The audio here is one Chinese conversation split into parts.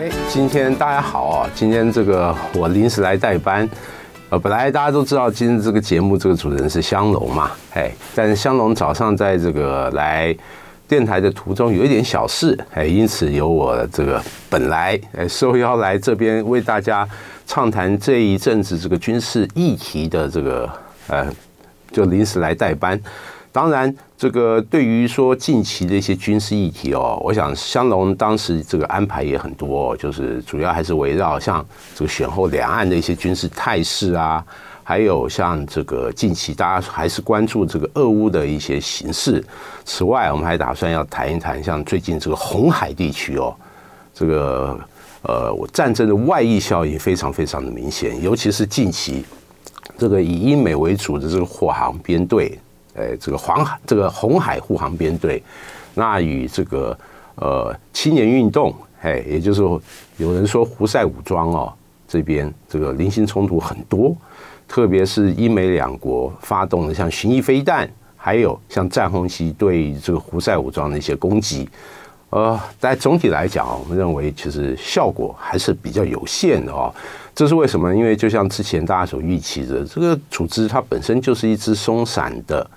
哎，今天大家好啊！今天这个我临时来代班，呃，本来大家都知道今天这个节目这个主人是香龙嘛，哎，但是香龙早上在这个来电台的途中有一点小事，哎，因此由我这个本来哎受邀来这边为大家畅谈这一阵子这个军事议题的这个呃，就临时来代班。当然，这个对于说近期的一些军事议题哦，我想香龙当时这个安排也很多，就是主要还是围绕像这个选后两岸的一些军事态势啊，还有像这个近期大家还是关注这个俄乌的一些形势。此外，我们还打算要谈一谈像最近这个红海地区哦，这个呃，战争的外溢效应非常非常的明显，尤其是近期这个以英美为主的这个护航编队。哎，这个黄海，这个红海护航编队，那与这个呃青年运动，哎，也就是说有人说胡塞武装哦，这边这个零星冲突很多，特别是英美两国发动的像巡弋飞弹，还有像战轰机对这个胡塞武装的一些攻击，呃，但总体来讲，我们认为其实效果还是比较有限的哦。这是为什么？因为就像之前大家所预期的，这个组织它本身就是一支松散的。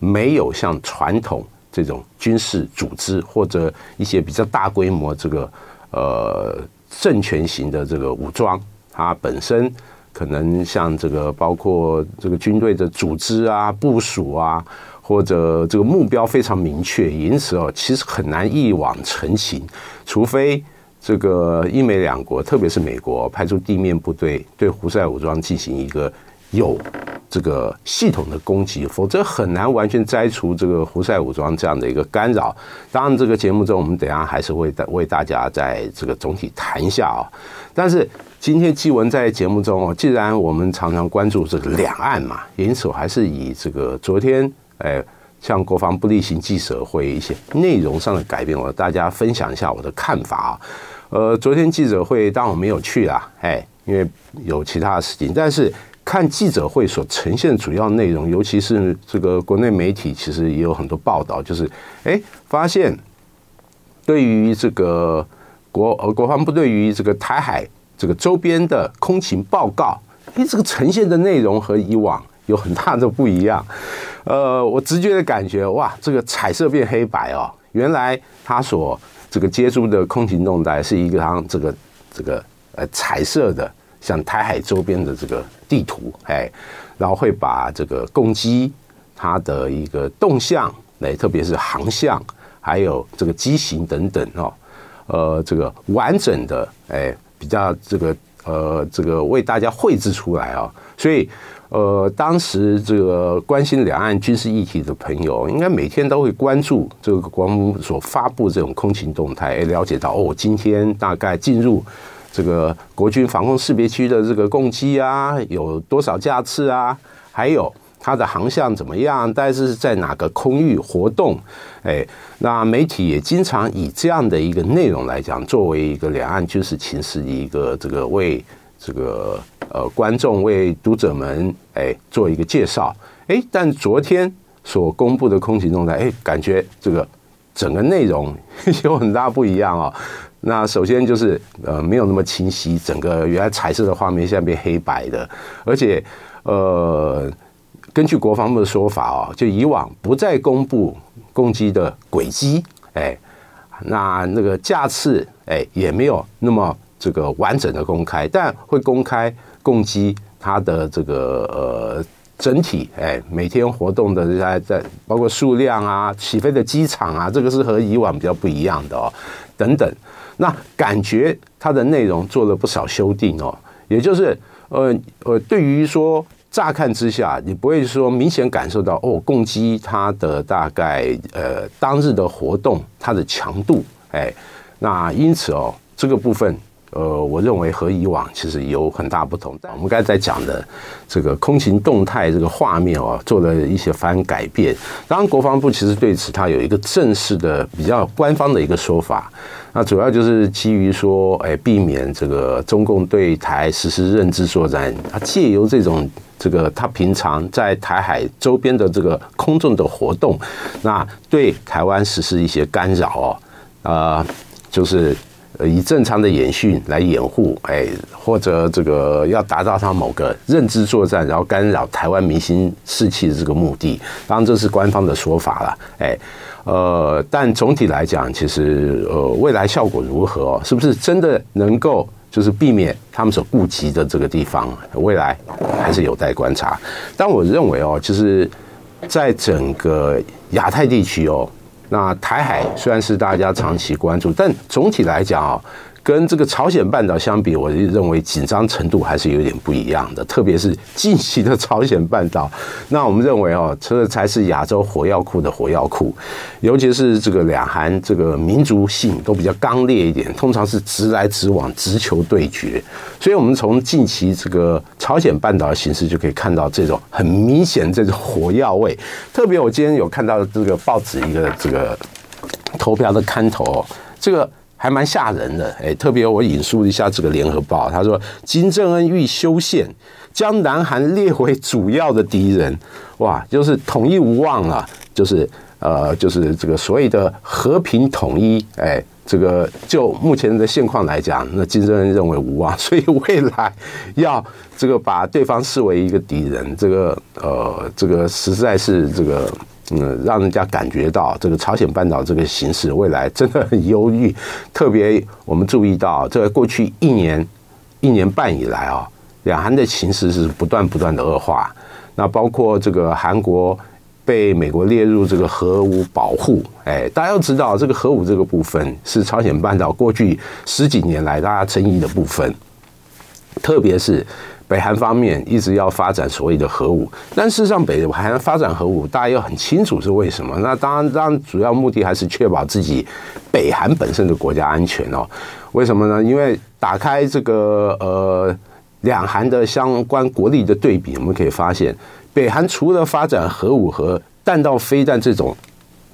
没有像传统这种军事组织或者一些比较大规模这个呃政权型的这个武装，它本身可能像这个包括这个军队的组织啊、部署啊，或者这个目标非常明确，因此哦，其实很难一网成擒，除非这个英美两国，特别是美国派出地面部队对胡塞武装进行一个有。这个系统的攻击，否则很难完全摘除这个胡塞武装这样的一个干扰。当然，这个节目中我们等下还是会为大家在这个总体谈一下啊。但是今天继文在节目中哦，既然我们常常关注这个两岸嘛，因此我还是以这个昨天哎，向国防部例行记者会一些内容上的改变，我大家分享一下我的看法啊。呃，昨天记者会当然我没有去啊，哎，因为有其他的事情，但是。看记者会所呈现主要内容，尤其是这个国内媒体，其实也有很多报道，就是哎，发现对于这个国呃国防部对于这个台海这个周边的空情报告，哎，这个呈现的内容和以往有很大的不一样。呃，我直觉的感觉，哇，这个彩色变黑白哦，原来他所这个接触的空情动态是一个这个这个呃彩色的。像台海周边的这个地图，哎，然后会把这个攻击它的一个动向，哎，特别是航向，还有这个机型等等哦，呃，这个完整的，哎，比较这个呃，这个为大家绘制出来啊。所以，呃，当时这个关心两岸军事议题的朋友，应该每天都会关注这个国防部所发布这种空情动态，哎，了解到哦，今天大概进入。这个国军防空识别区的这个攻击啊，有多少架次啊？还有它的航向怎么样？但是在哪个空域活动？哎，那媒体也经常以这样的一个内容来讲，作为一个两岸军事情势的一个这个为这个呃观众为读者们哎做一个介绍。哎，但昨天所公布的空情动态，哎，感觉这个整个内容 有很大不一样啊。那首先就是呃没有那么清晰，整个原来彩色的画面现在变黑白的，而且呃根据国防部的说法哦，就以往不再公布攻击的轨迹，哎，那那个架次哎也没有那么这个完整的公开，但会公开攻击它的这个呃整体哎每天活动的在在包括数量啊起飞的机场啊，这个是和以往比较不一样的哦，等等。那感觉它的内容做了不少修订哦，也就是呃呃，对于说乍看之下，你不会说明显感受到哦，攻击它的大概呃当日的活动它的强度，哎，那因此哦，这个部分。呃，我认为和以往其实有很大不同。但我们刚才讲的这个空情动态这个画面哦，做了一些番改变。当然，国防部其实对此它有一个正式的、比较官方的一个说法。那主要就是基于说，哎，避免这个中共对台实施认知作战，它借由这种这个它平常在台海周边的这个空中的活动，那对台湾实施一些干扰哦，啊，就是。以正常的演训来掩护，哎，或者这个要达到他某个认知作战，然后干扰台湾民心士气的这个目的，当然这是官方的说法了，哎，呃，但总体来讲，其实呃，未来效果如何？是不是真的能够就是避免他们所顾及的这个地方？未来还是有待观察。但我认为哦，就是在整个亚太地区哦。那台海虽然是大家长期关注，但总体来讲啊。跟这个朝鲜半岛相比，我就认为紧张程度还是有点不一样的。特别是近期的朝鲜半岛，那我们认为哦，这才是亚洲火药库的火药库。尤其是这个两韩这个民族性都比较刚烈一点，通常是直来直往、直球对决。所以，我们从近期这个朝鲜半岛的形势就可以看到这种很明显这种火药味。特别，我今天有看到这个报纸一个这个投票的刊头，这个。还蛮吓人的，哎，特别我引述一下这个联合报，他说金正恩欲修宪，将南韩列为主要的敌人，哇，就是统一无望了，就是呃，就是这个所谓的和平统一，哎，这个就目前的现况来讲，那金正恩认为无望，所以未来要这个把对方视为一个敌人，这个呃，这个实在是这个。嗯，让人家感觉到这个朝鲜半岛这个形势未来真的很忧郁。特别我们注意到，这个过去一年、一年半以来啊，两韩的情势是不断不断的恶化。那包括这个韩国被美国列入这个核武保护，哎，大家要知道，这个核武这个部分是朝鲜半岛过去十几年来大家争议的部分，特别是。北韩方面一直要发展所谓的核武，但事实上，北韩发展核武，大家又很清楚是为什么？那当然，当然主要目的还是确保自己北韩本身的国家安全哦。为什么呢？因为打开这个呃两韩的相关国力的对比，我们可以发现，北韩除了发展核武和弹道飞弹这种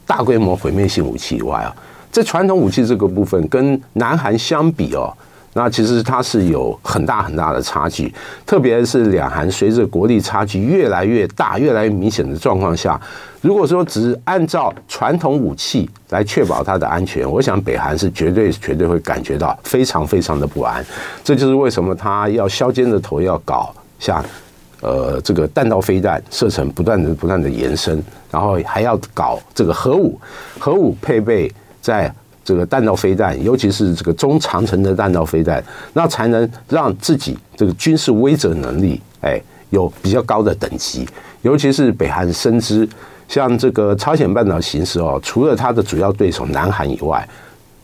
大规模毁灭性武器以外啊，在传统武器这个部分，跟南韩相比哦。那其实它是有很大很大的差距，特别是两韩随着国力差距越来越大、越来越明显的状况下，如果说只按照传统武器来确保它的安全，我想北韩是绝对绝对会感觉到非常非常的不安。这就是为什么他要削尖着头要搞像呃这个弹道飞弹射程不断的不断的延伸，然后还要搞这个核武，核武配备在。这个弹道飞弹，尤其是这个中长程的弹道飞弹，那才能让自己这个军事威慑能力，哎，有比较高的等级。尤其是北韩深知，像这个朝鲜半岛形势哦，除了它的主要对手南韩以外，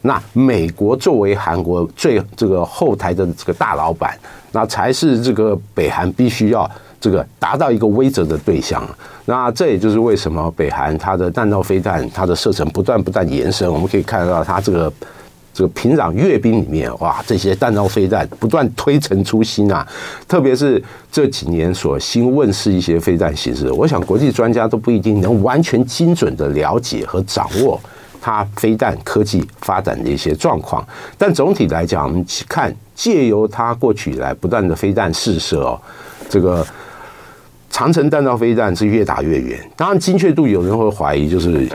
那美国作为韩国最这个后台的这个大老板，那才是这个北韩必须要。这个达到一个威慑的对象，那这也就是为什么北韩它的弹道飞弹它的射程不断不断延伸，我们可以看到它这个这个平壤阅兵里面，哇，这些弹道飞弹不断推陈出新啊！特别是这几年所新问世一些飞弹形式，我想国际专家都不一定能完全精准的了解和掌握它飞弹科技发展的一些状况，但总体来讲，我们去看借由它过去以来不断的飞弹试射哦，这个。长程弹道飞弹是越打越远，当然精确度有人会怀疑，就是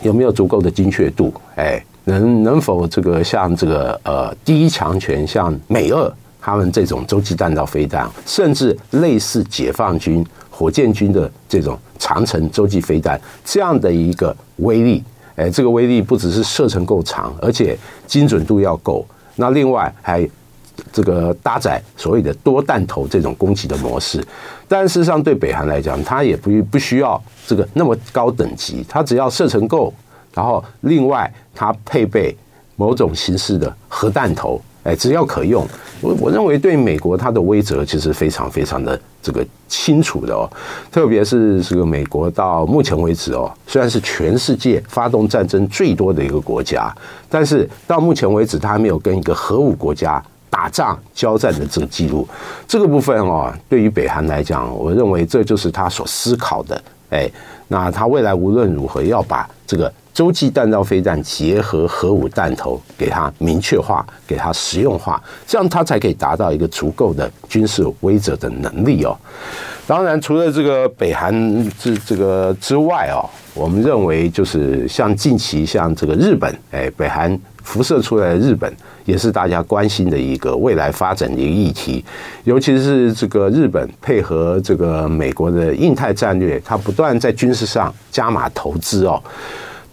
有没有足够的精确度？哎，能能否这个像这个呃第一强权像美俄他们这种洲际弹道飞弹，甚至类似解放军火箭军的这种长程洲际飞弹这样的一个威力？哎，这个威力不只是射程够长，而且精准度要够。那另外还。这个搭载所谓的多弹头这种攻击的模式，但事实上对北韩来讲，它也不不需要这个那么高等级，它只要射程够，然后另外它配备某种形式的核弹头，哎，只要可用，我我认为对美国它的威则其实非常非常的这个清楚的哦，特别是这个美国到目前为止哦，虽然是全世界发动战争最多的一个国家，但是到目前为止，它还没有跟一个核武国家。打仗交战的这个记录，这个部分哦，对于北韩来讲，我认为这就是他所思考的。哎，那他未来无论如何要把这个洲际弹道飞弹结合核武弹头给它明确化，给它实用化，这样他才可以达到一个足够的军事威慑的能力哦。当然，除了这个北韩这这个之外哦，我们认为就是像近期像这个日本，哎，北韩辐射出来的日本，也是大家关心的一个未来发展的一个议题。尤其是这个日本配合这个美国的印太战略，它不断在军事上加码投资哦。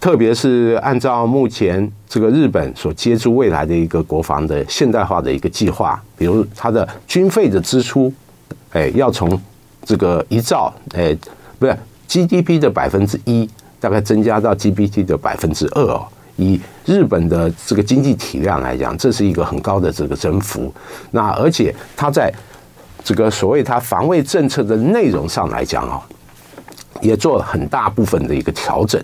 特别是按照目前这个日本所接触未来的一个国防的现代化的一个计划，比如它的军费的支出，哎，要从这个一兆，哎，不是 GDP 的百分之一，大概增加到 GPT 的百分之二哦。以日本的这个经济体量来讲，这是一个很高的这个增幅。那而且它在这个所谓它防卫政策的内容上来讲啊，也做了很大部分的一个调整。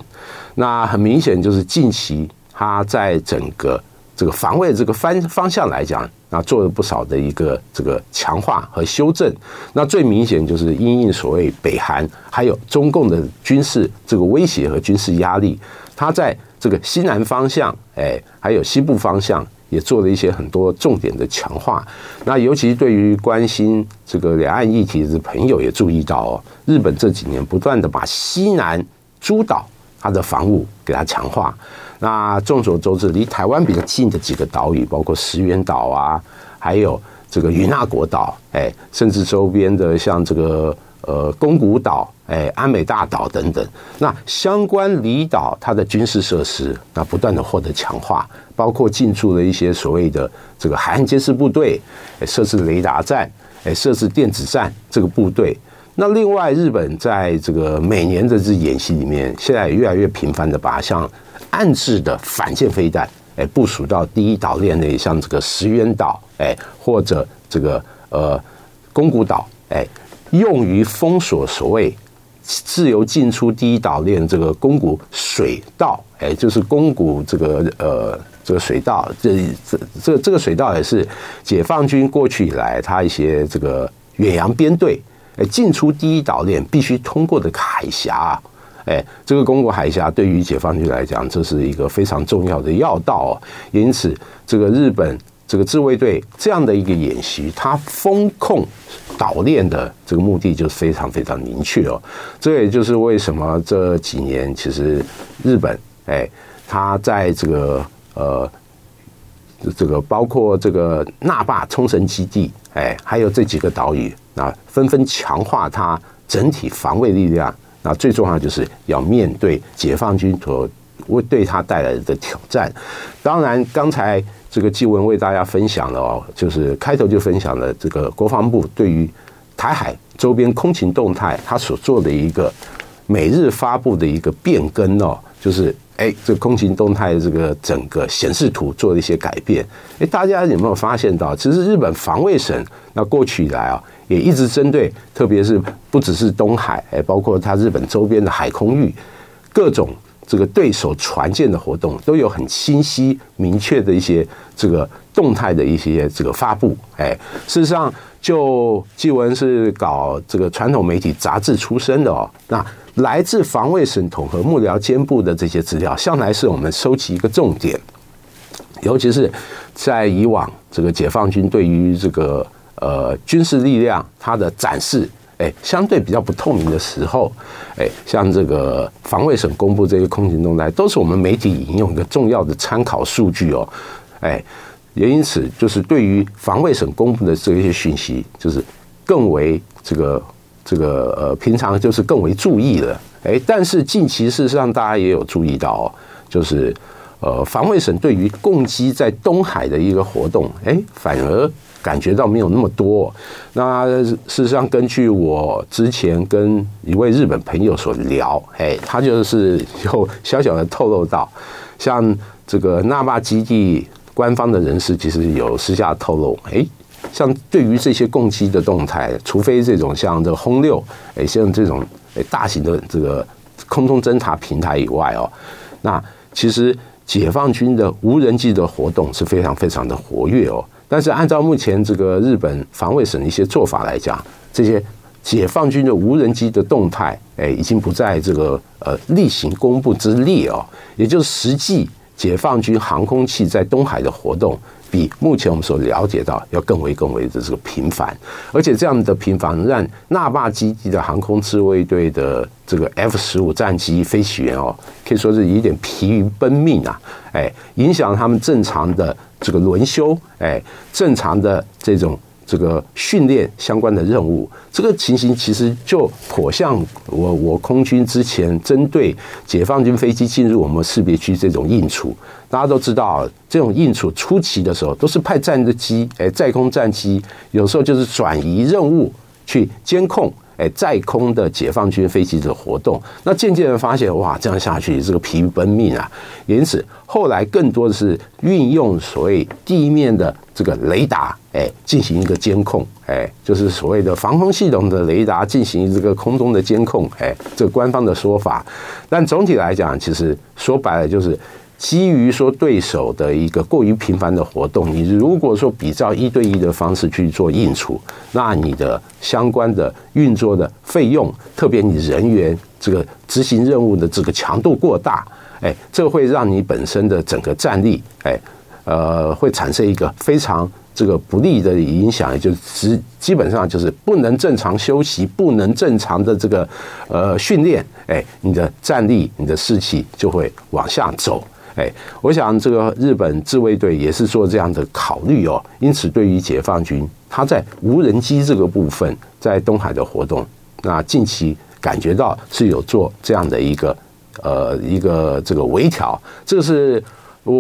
那很明显就是近期它在整个这个防卫这个方方向来讲，啊，做了不少的一个这个强化和修正。那最明显就是因应所谓北韩还有中共的军事这个威胁和军事压力，它在这个西南方向，哎，还有西部方向也做了一些很多重点的强化。那尤其对于关心这个两岸议题的朋友也注意到哦，日本这几年不断的把西南诸岛。它的防务给它强化。那众所周知，离台湾比较近的几个岛屿，包括石垣岛啊，还有这个与那国岛，哎，甚至周边的像这个呃宫古岛、哎安美大岛等等。那相关离岛它的军事设施，那不断的获得强化，包括进驻了一些所谓的这个海岸监视部队，哎，设置雷达站，哎，设置电子战这个部队。那另外，日本在这个每年的这演习里面，现在也越来越频繁的把像暗置的反舰飞弹，哎，部署到第一岛链内，像这个石垣岛，哎，或者这个呃宫古岛，哎，用于封锁所谓自由进出第一岛链这个宫古水道，哎，就是宫古这个呃这个水道，这这这这个水道也是解放军过去以来他一些这个远洋编队。哎，进出第一岛链必须通过的海峡啊，哎，这个宫古海峡对于解放军来讲，这是一个非常重要的要道。因此，这个日本这个自卫队这样的一个演习，它封控岛链的这个目的就是非常非常明确哦。这也就是为什么这几年其实日本哎，它在这个呃。这个包括这个那霸冲绳基地，哎，还有这几个岛屿，那纷纷强化它整体防卫力量。那最重要就是要面对解放军所为对它带来的挑战。当然，刚才这个继文为大家分享了哦，就是开头就分享了这个国防部对于台海周边空情动态，它所做的一个每日发布的一个变更哦，就是。哎，这空情动态这个整个显示图做了一些改变。哎，大家有没有发现到，其实日本防卫省那过去以来啊，也一直针对，特别是不只是东海，哎，包括它日本周边的海空域，各种这个对手船舰的活动，都有很清晰明确的一些这个动态的一些这个发布。哎，事实上，就纪文是搞这个传统媒体杂志出身的哦，那。来自防卫省统合幕僚监部的这些资料，向来是我们收集一个重点。尤其是在以往这个解放军对于这个呃军事力量它的展示，哎，相对比较不透明的时候，哎，像这个防卫省公布这些空情动态，都是我们媒体引用一个重要的参考数据哦。哎，也因此，就是对于防卫省公布的这一些讯息，就是更为这个。这个呃，平常就是更为注意了，哎，但是近期事实上大家也有注意到，就是呃，防卫省对于共机在东海的一个活动，哎，反而感觉到没有那么多。那事实上，根据我之前跟一位日本朋友所聊，哎，他就是有小小的透露到，像这个那霸基地官方的人士其实有私下透露，哎。像对于这些攻击的动态，除非这种像这个轰六，哎，像这种哎大型的这个空中侦察平台以外哦，那其实解放军的无人机的活动是非常非常的活跃哦。但是按照目前这个日本防卫省的一些做法来讲，这些解放军的无人机的动态，哎，已经不在这个呃例行公布之列哦，也就是实际解放军航空器在东海的活动。比目前我们所了解到要更为更为的这个频繁，而且这样的频繁让纳霸基地的航空自卫队的这个 F 十五战机飞行员哦，可以说是有点疲于奔命啊，哎，影响他们正常的这个轮休，哎，正常的这种。这个训练相关的任务，这个情形其实就颇像我我空军之前针对解放军飞机进入我们识别区这种应处。大家都知道，这种应处初期的时候，都是派战斗机，哎，在空战机，有时候就是转移任务去监控。哎，在空的解放军飞机的活动，那渐渐的发现，哇，这样下去这个疲于奔命啊。因此，后来更多的是运用所谓地面的这个雷达，哎，进行一个监控，哎，就是所谓的防空系统的雷达进行这个空中的监控，哎，这个官方的说法。但总体来讲，其实说白了就是。基于说对手的一个过于频繁的活动，你如果说比照一对一的方式去做应处，那你的相关的运作的费用，特别你人员这个执行任务的这个强度过大，哎，这会让你本身的整个战力，哎，呃，会产生一个非常这个不利的影响，就是基本上就是不能正常休息，不能正常的这个呃训练，哎，你的战力、你的士气就会往下走。哎，我想这个日本自卫队也是做这样的考虑哦，因此对于解放军，他在无人机这个部分在东海的活动，那近期感觉到是有做这样的一个呃一个这个微调，这是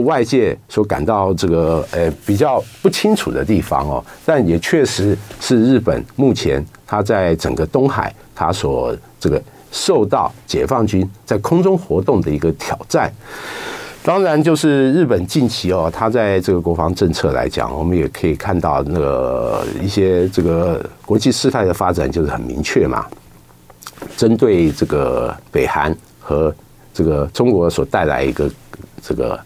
外界所感到这个呃比较不清楚的地方哦，但也确实是日本目前他在整个东海他所这个受到解放军在空中活动的一个挑战。当然，就是日本近期哦，它在这个国防政策来讲，我们也可以看到那个一些这个国际事态的发展就是很明确嘛。针对这个北韩和这个中国所带来一个这个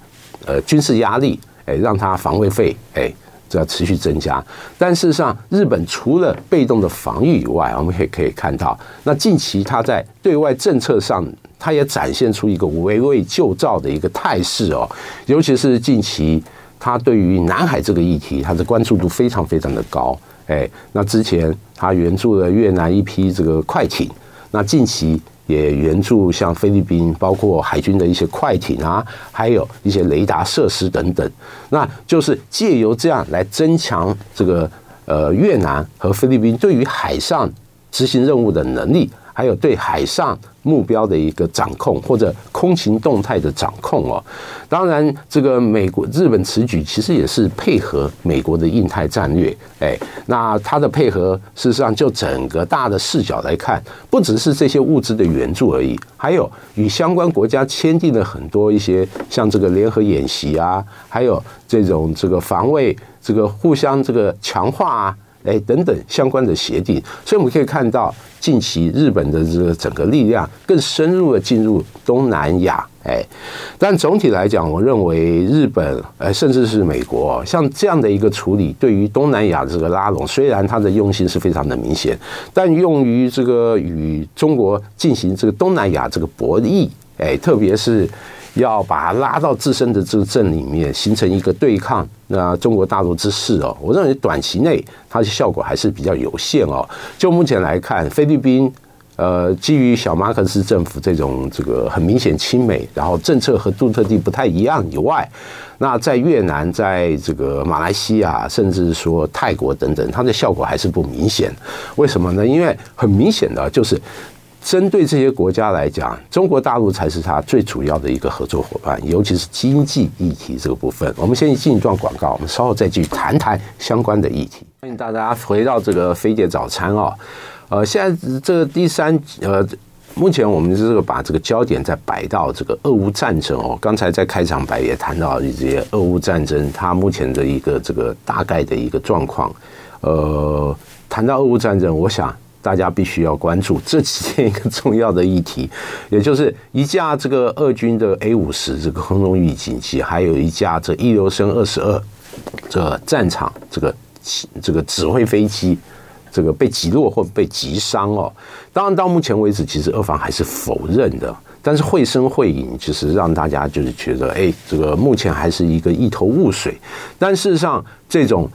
呃军事压力，哎，让它防卫费哎这要持续增加。但事实上，日本除了被动的防御以外，我们也可以看到，那近期它在对外政策上。它也展现出一个围魏救赵的一个态势哦，尤其是近期，他对于南海这个议题，他的关注度非常非常的高。哎，那之前他援助了越南一批这个快艇，那近期也援助像菲律宾，包括海军的一些快艇啊，还有一些雷达设施等等，那就是借由这样来增强这个呃越南和菲律宾对于海上执行任务的能力。还有对海上目标的一个掌控，或者空情动态的掌控哦。当然，这个美国、日本此举其实也是配合美国的印太战略。哎，那它的配合，事实上就整个大的视角来看，不只是这些物资的援助而已，还有与相关国家签订了很多一些像这个联合演习啊，还有这种这个防卫、这个互相这个强化啊。哎，等等相关的协定，所以我们可以看到，近期日本的这个整个力量更深入的进入东南亚。哎，但总体来讲，我认为日本，哎，甚至是美国，像这样的一个处理，对于东南亚这个拉拢，虽然它的用心是非常的明显，但用于这个与中国进行这个东南亚这个博弈，哎，特别是。要把它拉到自身的这个阵里面，形成一个对抗那中国大陆之势哦。我认为短期内它的效果还是比较有限哦。就目前来看，菲律宾呃，基于小马克思政府这种这个很明显亲美，然后政策和杜特地不太一样以外，那在越南、在这个马来西亚，甚至说泰国等等，它的效果还是不明显。为什么呢？因为很明显的就是。针对这些国家来讲，中国大陆才是他最主要的一个合作伙伴，尤其是经济议题这个部分。我们先进一段广告，我们稍后再继续谈谈相关的议题。欢迎大家回到这个飞姐早餐哦。呃，现在这个第三呃，目前我们这个把这个焦点再摆到这个俄乌战争哦。刚才在开场白也谈到这些俄乌战争，它目前的一个这个大概的一个状况。呃，谈到俄乌战争，我想。大家必须要关注这几天一个重要的议题，也就是一架这个俄军的 A 五十这个空中预警机，还有一架这伊留申二十二这战场这个这个指挥飞机，这个被击落或被击伤哦。当然，到目前为止，其实俄方还是否认的。但是绘声绘影，就是让大家就是觉得，哎，这个目前还是一个一头雾水。但事实上，这种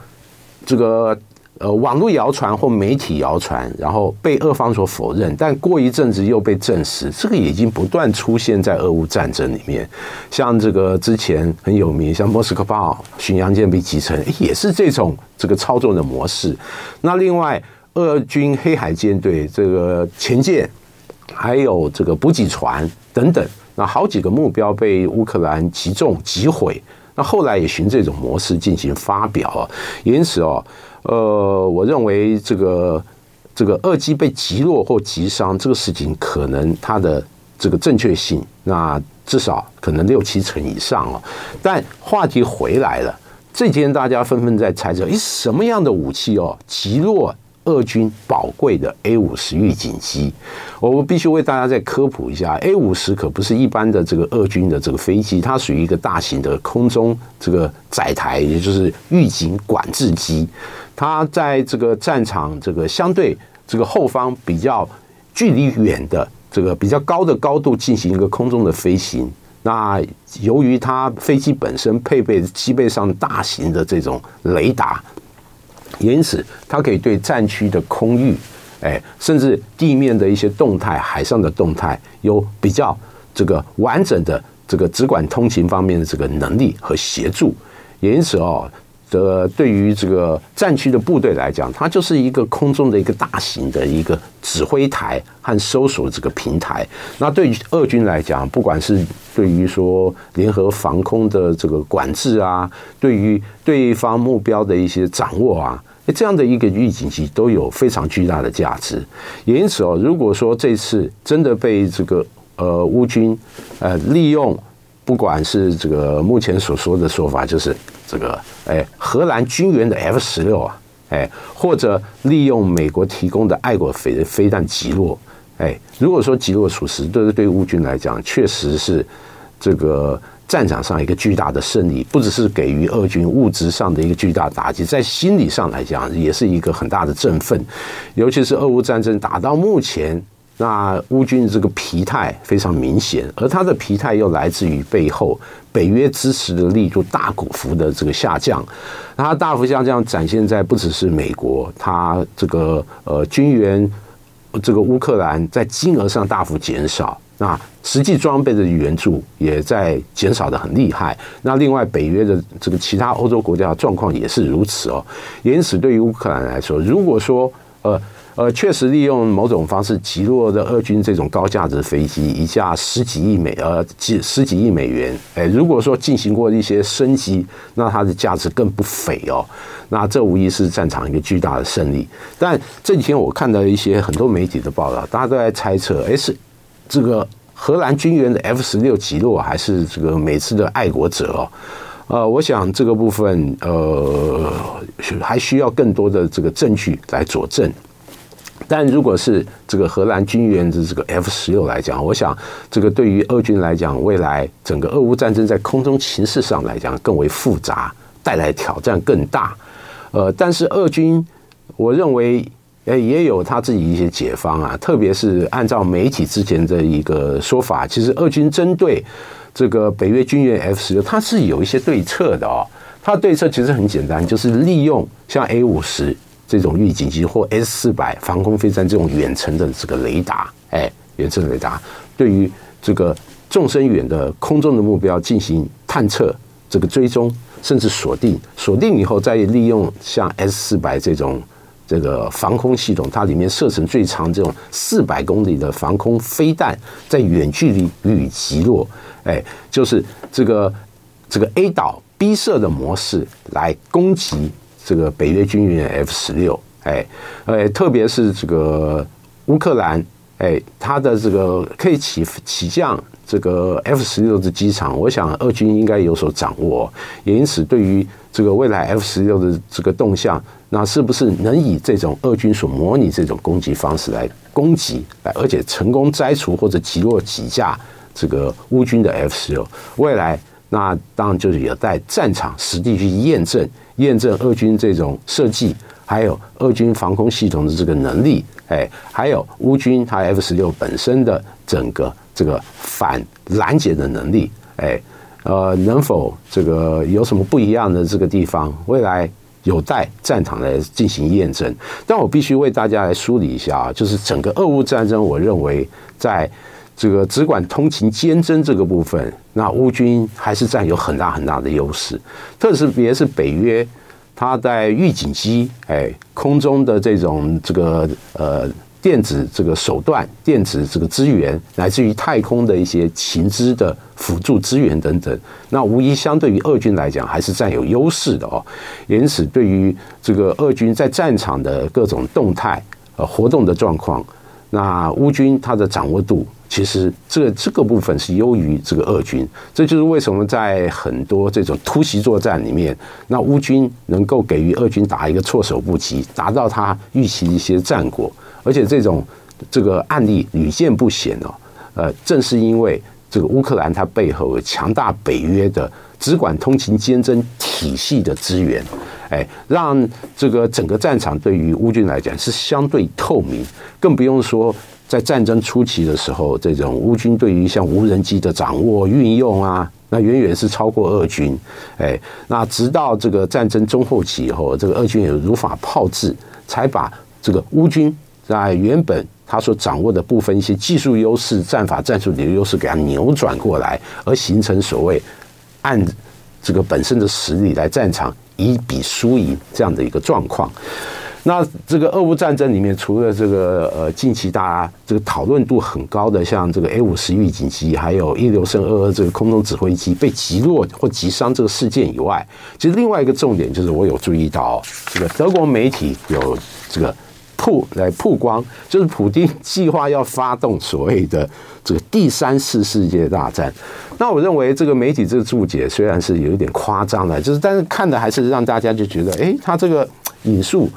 这个。呃，网络谣传或媒体谣传，然后被俄方所否认，但过一阵子又被证实，这个已经不断出现在俄乌战争里面。像这个之前很有名，像莫斯科号巡洋舰被击沉，也是这种这个操纵的模式。那另外，俄军黑海舰队这个前舰，还有这个补给船等等，那好几个目标被乌克兰击中击毁。那后来也循这种模式进行发表，因此哦。呃，我认为这个这个俄机被击落或击伤这个事情，可能它的这个正确性，那至少可能六七成以上哦。但话题回来了，这几天大家纷纷在猜测，诶，什么样的武器哦击落？俄军宝贵的 A 五十预警机，我必须为大家再科普一下，A 五十可不是一般的这个俄军的这个飞机，它属于一个大型的空中这个载台，也就是预警管制机。它在这个战场这个相对这个后方比较距离远的这个比较高的高度进行一个空中的飞行。那由于它飞机本身配备机背上大型的这种雷达。因此，它可以对战区的空域，哎，甚至地面的一些动态、海上的动态，有比较这个完整的这个直管通勤方面的这个能力和协助。因此哦。这对于这个战区的部队来讲，它就是一个空中的一个大型的一个指挥台和搜索这个平台。那对于俄军来讲，不管是对于说联合防空的这个管制啊，对于对方目标的一些掌握啊，这样的一个预警机都有非常巨大的价值。也因此哦，如果说这次真的被这个呃乌军呃利用。不管是这个目前所说的说法，就是这个哎，荷兰军援的 F 十六啊，哎，或者利用美国提供的爱国飞飞弹击落，哎，如果说击落属实，对对乌军来讲，确实是这个战场上一个巨大的胜利，不只是给予俄军物质上的一个巨大打击，在心理上来讲，也是一个很大的振奋，尤其是俄乌战争打到目前。那乌军的这个疲态非常明显，而他的疲态又来自于背后北约支持的力度大股幅的这个下降。那它大幅下降展现在不只是美国，它这个呃军援这个乌克兰在金额上大幅减少，那实际装备的援助也在减少得很厉害。那另外北约的这个其他欧洲国家的状况也是如此哦。因此，对于乌克兰来说，如果说呃。呃，确实利用某种方式击落的俄军这种高价值飞机，一架十几亿美呃几十几亿美元。哎，如果说进行过一些升级，那它的价值更不菲哦。那这无疑是战场一个巨大的胜利。但这几天我看到一些很多媒体的报道，大家都在猜测，哎，是这个荷兰军援的 F 十六击落，还是这个美资的爱国者哦？呃，我想这个部分呃还需要更多的这个证据来佐证。但如果是这个荷兰军援的这个 F 十六来讲，我想这个对于俄军来讲，未来整个俄乌战争在空中情势上来讲更为复杂，带来挑战更大。呃，但是俄军，我认为诶也有他自己一些解方啊，特别是按照媒体之前的一个说法，其实俄军针对这个北约军援 F 十六，它是有一些对策的哦。它对策其实很简单，就是利用像 A 五十。这种预警机或 S 四百防空飞弹这种远程的这个雷达，哎，远程雷达对于这个纵深远的空中的目标进行探测、这个追踪，甚至锁定。锁定以后，再利用像 S 四百这种这个防空系统，它里面射程最长这种四百公里的防空飞弹，在远距离予以击落。哎，就是这个这个 A 岛 B 射的模式来攻击。这个北约军援 F 十六，哎，呃，特别是这个乌克兰，哎，它的这个可以起起降这个 F 十六的机场，我想俄军应该有所掌握，也因此对于这个未来 F 十六的这个动向，那是不是能以这种俄军所模拟这种攻击方式来攻击，而且成功摘除或者击落几架这个乌军的 F 十六，未来那当然就是有在战场实地去验证。验证俄军这种设计，还有俄军防空系统的这个能力，哎，还有乌军它 F 十六本身的整个这个反拦截的能力，哎，呃，能否这个有什么不一样的这个地方？未来有待战场来进行验证。但我必须为大家来梳理一下啊，就是整个俄乌战争，我认为在这个只管通勤兼侦这个部分，那乌军还是占有很大很大的优势，特别是北约，它在预警机，哎，空中的这种这个呃。电子这个手段、电子这个资源，乃至于太空的一些情资的辅助资源等等，那无疑相对于俄军来讲还是占有优势的哦。因此，对于这个俄军在战场的各种动态、呃活动的状况，那乌军它的掌握度，其实这这个部分是优于这个俄军。这就是为什么在很多这种突袭作战里面，那乌军能够给予俄军打一个措手不及，达到他预期的一些战果。而且这种这个案例屡见不鲜哦，呃，正是因为这个乌克兰它背后有强大北约的只管通勤兼侦体系的资源，哎，让这个整个战场对于乌军来讲是相对透明，更不用说在战争初期的时候，这种乌军对于像无人机的掌握运用啊，那远远是超过俄军，哎，那直到这个战争中后期以后，这个俄军也如法炮制，才把这个乌军。在原本他所掌握的部分一些技术优势、战法战术的优势，给他扭转过来，而形成所谓按这个本身的实力来战场以比输赢这样的一个状况。那这个俄乌战争里面，除了这个呃近期大家这个讨论度很高的，像这个 A 五十预警机，还有伊留申二二这个空中指挥机被击落或击伤这个事件以外，其实另外一个重点就是我有注意到这个德国媒体有这个。曝来曝光，就是普丁计划要发动所谓的这个第三次世界大战。那我认为这个媒体这个注解虽然是有一点夸张的，就是但是看的还是让大家就觉得，哎，他这个引述，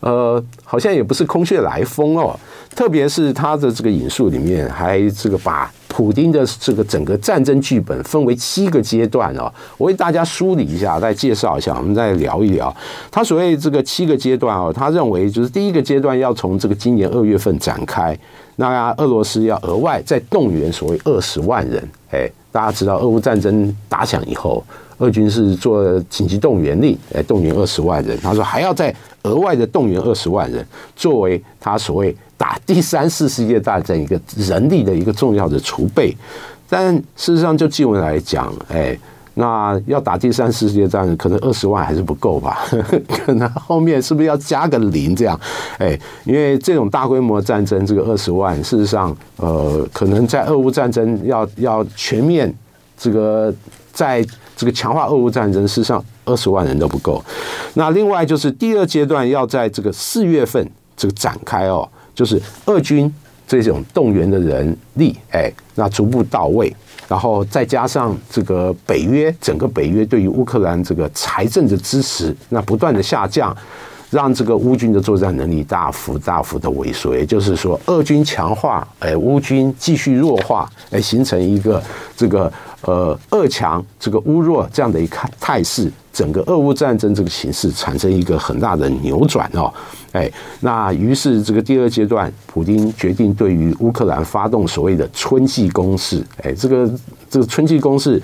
呃，好像也不是空穴来风哦。特别是他的这个引述里面，还这个把。普丁的这个整个战争剧本分为七个阶段哦，我为大家梳理一下，再介绍一下，我们再聊一聊。他所谓这个七个阶段哦，他认为就是第一个阶段要从这个今年二月份展开，那俄罗斯要额外再动员所谓二十万人。哎，大家知道俄乌战争打响以后，俄军是做紧急动员令，哎，动员二十万人。他说还要再额外的动员二十万人，作为他所谓。打第三次世界大战一个人力的一个重要的储备，但事实上就经文来讲，哎，那要打第三次世界战，可能二十万还是不够吧？可能后面是不是要加个零这样？哎，因为这种大规模战争，这个二十万，事实上，呃，可能在俄乌战争要要全面这个在这个强化俄乌战争，事实上二十万人都不够。那另外就是第二阶段要在这个四月份这个展开哦。就是俄军这种动员的人力，哎，那逐步到位，然后再加上这个北约，整个北约对于乌克兰这个财政的支持，那不断的下降。让这个乌军的作战能力大幅大幅的萎缩，也就是说，俄军强化，哎，乌军继续弱化，哎，形成一个这个呃俄强这个乌弱这样的一个态势，整个俄乌战争这个形势产生一个很大的扭转哦，哎，那于是这个第二阶段，普京决定对于乌克兰发动所谓的春季攻势，哎，这个。这个春季攻势，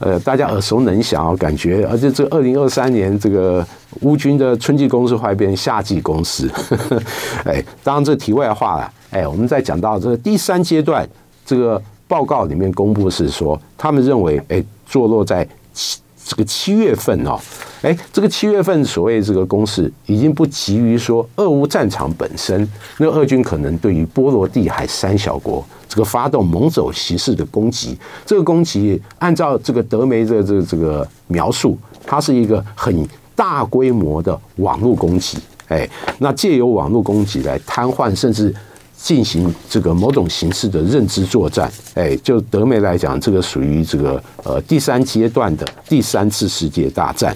呃，大家耳熟能详哦，感觉，而且这二零二三年这个乌军的春季攻势会变夏季攻势，哎，当然这题外话了，哎，我们再讲到这个第三阶段，这个报告里面公布是说，他们认为，哎，坐落在七这个七月份哦，哎，这个七月份所谓这个攻势已经不急于说俄乌战场本身，那俄军可能对于波罗的海三小国。这个发动猛走袭式的攻击，这个攻击按照这个德媒的这个这个描述，它是一个很大规模的网络攻击，哎，那借由网络攻击来瘫痪甚至进行这个某种形式的认知作战，哎，就德媒来讲，这个属于这个呃第三阶段的第三次世界大战。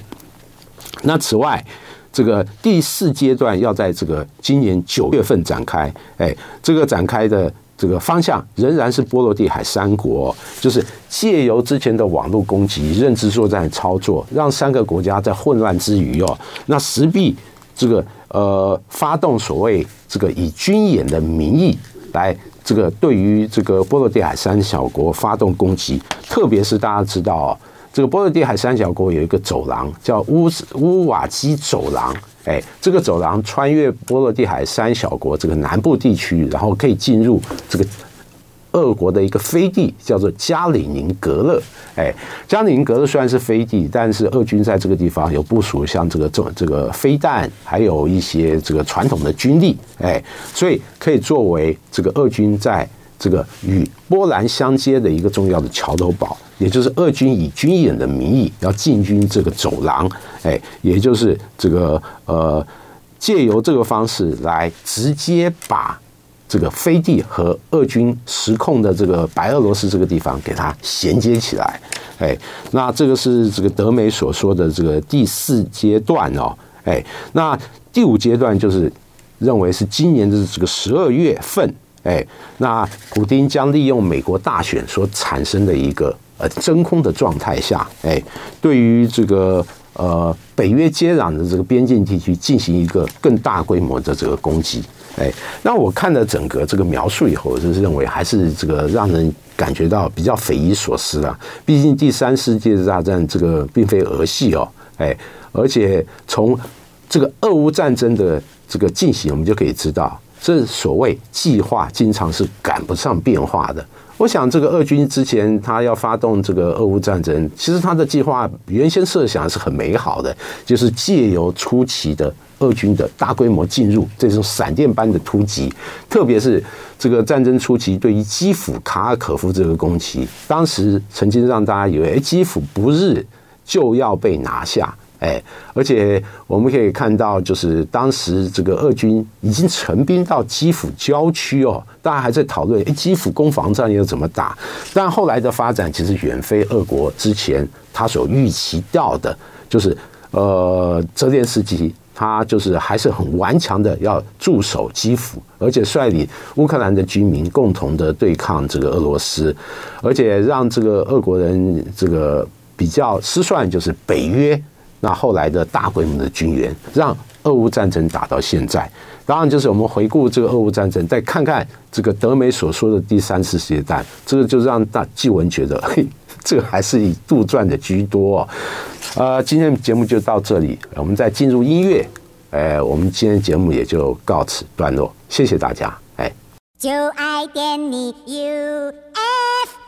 那此外，这个第四阶段要在这个今年九月份展开，哎，这个展开的。这个方向仍然是波罗的海三国，就是借由之前的网络攻击、认知作战操作，让三个国家在混乱之余哦，那势必这个呃发动所谓这个以军演的名义来这个对于这个波罗的海三小国发动攻击，特别是大家知道哦，这个波罗的海三小国有一个走廊叫乌乌瓦基走廊，哎，这个走廊穿越波罗的海三小国这个南部地区，然后可以进入这个。俄国的一个飞地叫做加里宁格勒，哎，加里宁格勒虽然是飞地，但是俄军在这个地方有部署像这个这这个飞弹，还有一些这个传统的军力，哎，所以可以作为这个俄军在这个与波兰相接的一个重要的桥头堡，也就是俄军以军演的名义要进军这个走廊，哎，也就是这个呃，借由这个方式来直接把。这个飞地和俄军实控的这个白俄罗斯这个地方给它衔接起来，哎，那这个是这个德媒所说的这个第四阶段哦，哎，那第五阶段就是认为是今年的这个十二月份，哎，那普丁将利用美国大选所产生的一个呃真空的状态下，哎，对于这个呃北约接壤的这个边境地区进行一个更大规模的这个攻击。哎，那我看了整个这个描述以后，就是认为还是这个让人感觉到比较匪夷所思啊。毕竟第三世界大战这个并非儿戏哦，哎，而且从这个俄乌战争的这个进行，我们就可以知道，这所谓计划经常是赶不上变化的。我想，这个俄军之前他要发动这个俄乌战争，其实他的计划原先设想是很美好的，就是借由初期的。俄军的大规模进入，这种闪电般的突击，特别是这个战争初期对于基辅、卡尔可夫这个攻击，当时曾经让大家以为，哎，基辅不日就要被拿下，哎，而且我们可以看到，就是当时这个俄军已经成兵到基辅郊区哦，大家还在讨论，哎，基辅攻防战要怎么打？但后来的发展其实远非俄国之前他所预期到的，就是呃，泽连斯基。他就是还是很顽强的要驻守基辅，而且率领乌克兰的军民共同的对抗这个俄罗斯，而且让这个俄国人这个比较失算，就是北约那后来的大规模的军援，让俄乌战争打到现在。当然，就是我们回顾这个俄乌战争，再看看这个德媒所说的第三次世界大战，这个就让大纪文觉得，嘿，这个还是以杜撰的居多哦。呃，今天节目就到这里，我们再进入音乐。哎，我们今天节目也就告此段落，谢谢大家。哎，就爱点你 UFO。